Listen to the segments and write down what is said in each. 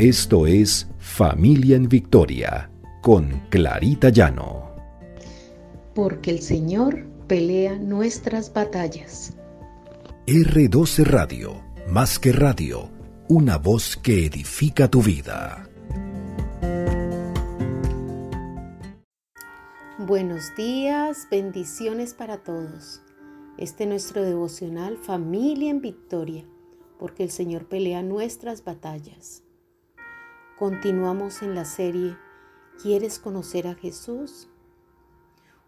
Esto es Familia en Victoria con Clarita Llano. Porque el Señor pelea nuestras batallas. R12 Radio, más que radio, una voz que edifica tu vida. Buenos días, bendiciones para todos. Este es nuestro devocional Familia en Victoria, porque el Señor pelea nuestras batallas. Continuamos en la serie ¿Quieres conocer a Jesús?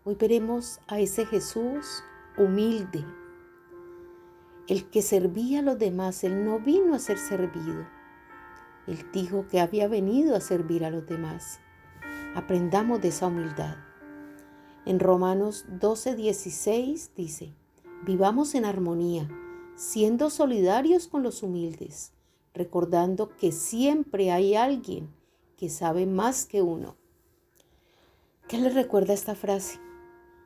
Hoy veremos a ese Jesús humilde, el que servía a los demás. Él no vino a ser servido. Él dijo que había venido a servir a los demás. Aprendamos de esa humildad. En Romanos 12, 16 dice, Vivamos en armonía, siendo solidarios con los humildes, recordando que siempre hay alguien que sabe más que uno. ¿Qué le recuerda esta frase?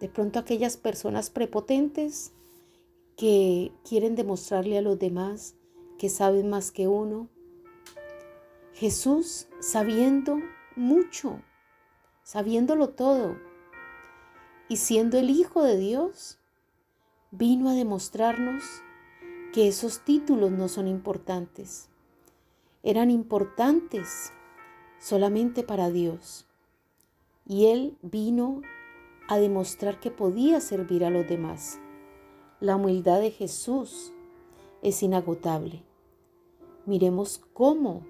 De pronto aquellas personas prepotentes que quieren demostrarle a los demás que saben más que uno. Jesús sabiendo mucho, sabiéndolo todo y siendo el Hijo de Dios, vino a demostrarnos que esos títulos no son importantes. Eran importantes solamente para Dios. Y Él vino a demostrar que podía servir a los demás. La humildad de Jesús es inagotable. Miremos cómo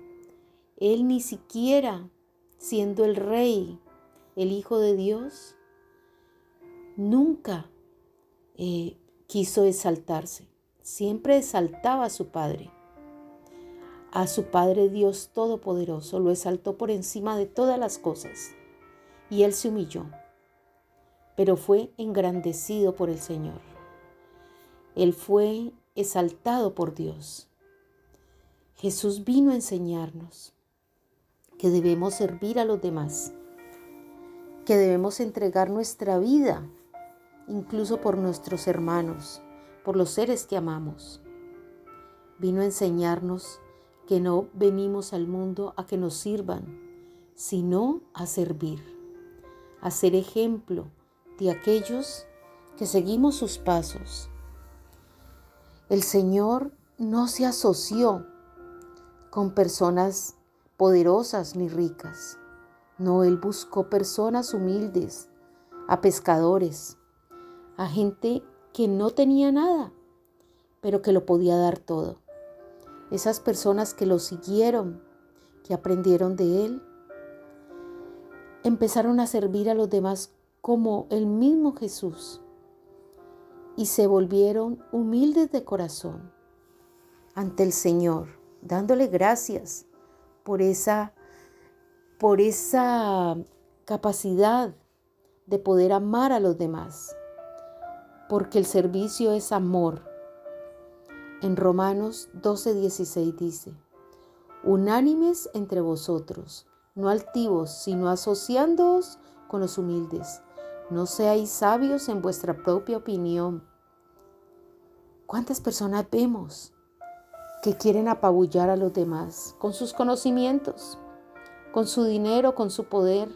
Él ni siquiera, siendo el Rey, el Hijo de Dios, nunca eh, quiso exaltarse, siempre exaltaba a su Padre. A su Padre Dios Todopoderoso lo exaltó por encima de todas las cosas y él se humilló, pero fue engrandecido por el Señor. Él fue exaltado por Dios. Jesús vino a enseñarnos que debemos servir a los demás, que debemos entregar nuestra vida incluso por nuestros hermanos, por los seres que amamos. Vino a enseñarnos que no venimos al mundo a que nos sirvan, sino a servir, a ser ejemplo de aquellos que seguimos sus pasos. El Señor no se asoció con personas poderosas ni ricas. No, Él buscó personas humildes, a pescadores, a gente que no tenía nada, pero que lo podía dar todo. Esas personas que lo siguieron, que aprendieron de él, empezaron a servir a los demás como el mismo Jesús y se volvieron humildes de corazón ante el Señor, dándole gracias por esa por esa capacidad de poder amar a los demás porque el servicio es amor. En Romanos 12:16 dice, unánimes entre vosotros, no altivos, sino asociándoos con los humildes. No seáis sabios en vuestra propia opinión. ¿Cuántas personas vemos que quieren apabullar a los demás con sus conocimientos, con su dinero, con su poder?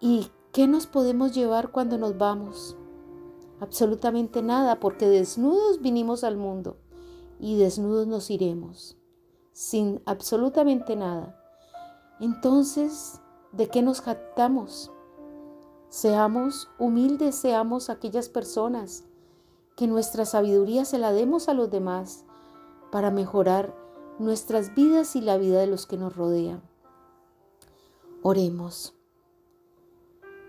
Y ¿Qué nos podemos llevar cuando nos vamos? Absolutamente nada, porque desnudos vinimos al mundo y desnudos nos iremos, sin absolutamente nada. Entonces, ¿de qué nos jactamos? Seamos humildes, seamos aquellas personas que nuestra sabiduría se la demos a los demás para mejorar nuestras vidas y la vida de los que nos rodean. Oremos.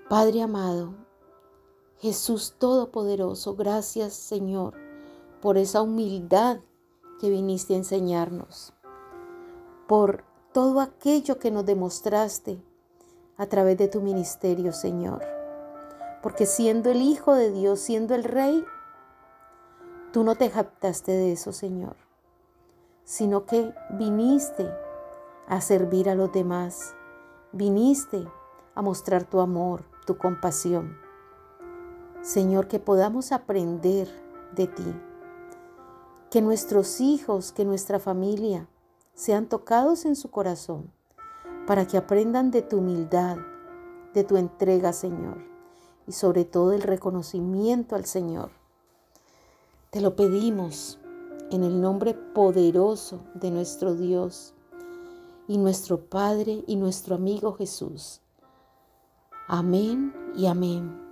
Padre amado, Jesús Todopoderoso, gracias Señor por esa humildad que viniste a enseñarnos, por todo aquello que nos demostraste a través de tu ministerio, Señor. Porque siendo el Hijo de Dios, siendo el Rey, tú no te jactaste de eso, Señor, sino que viniste a servir a los demás, viniste a mostrar tu amor, tu compasión. Señor, que podamos aprender de ti. Que nuestros hijos, que nuestra familia sean tocados en su corazón, para que aprendan de tu humildad, de tu entrega, Señor, y sobre todo el reconocimiento al Señor. Te lo pedimos en el nombre poderoso de nuestro Dios y nuestro Padre y nuestro amigo Jesús. Amén y amén.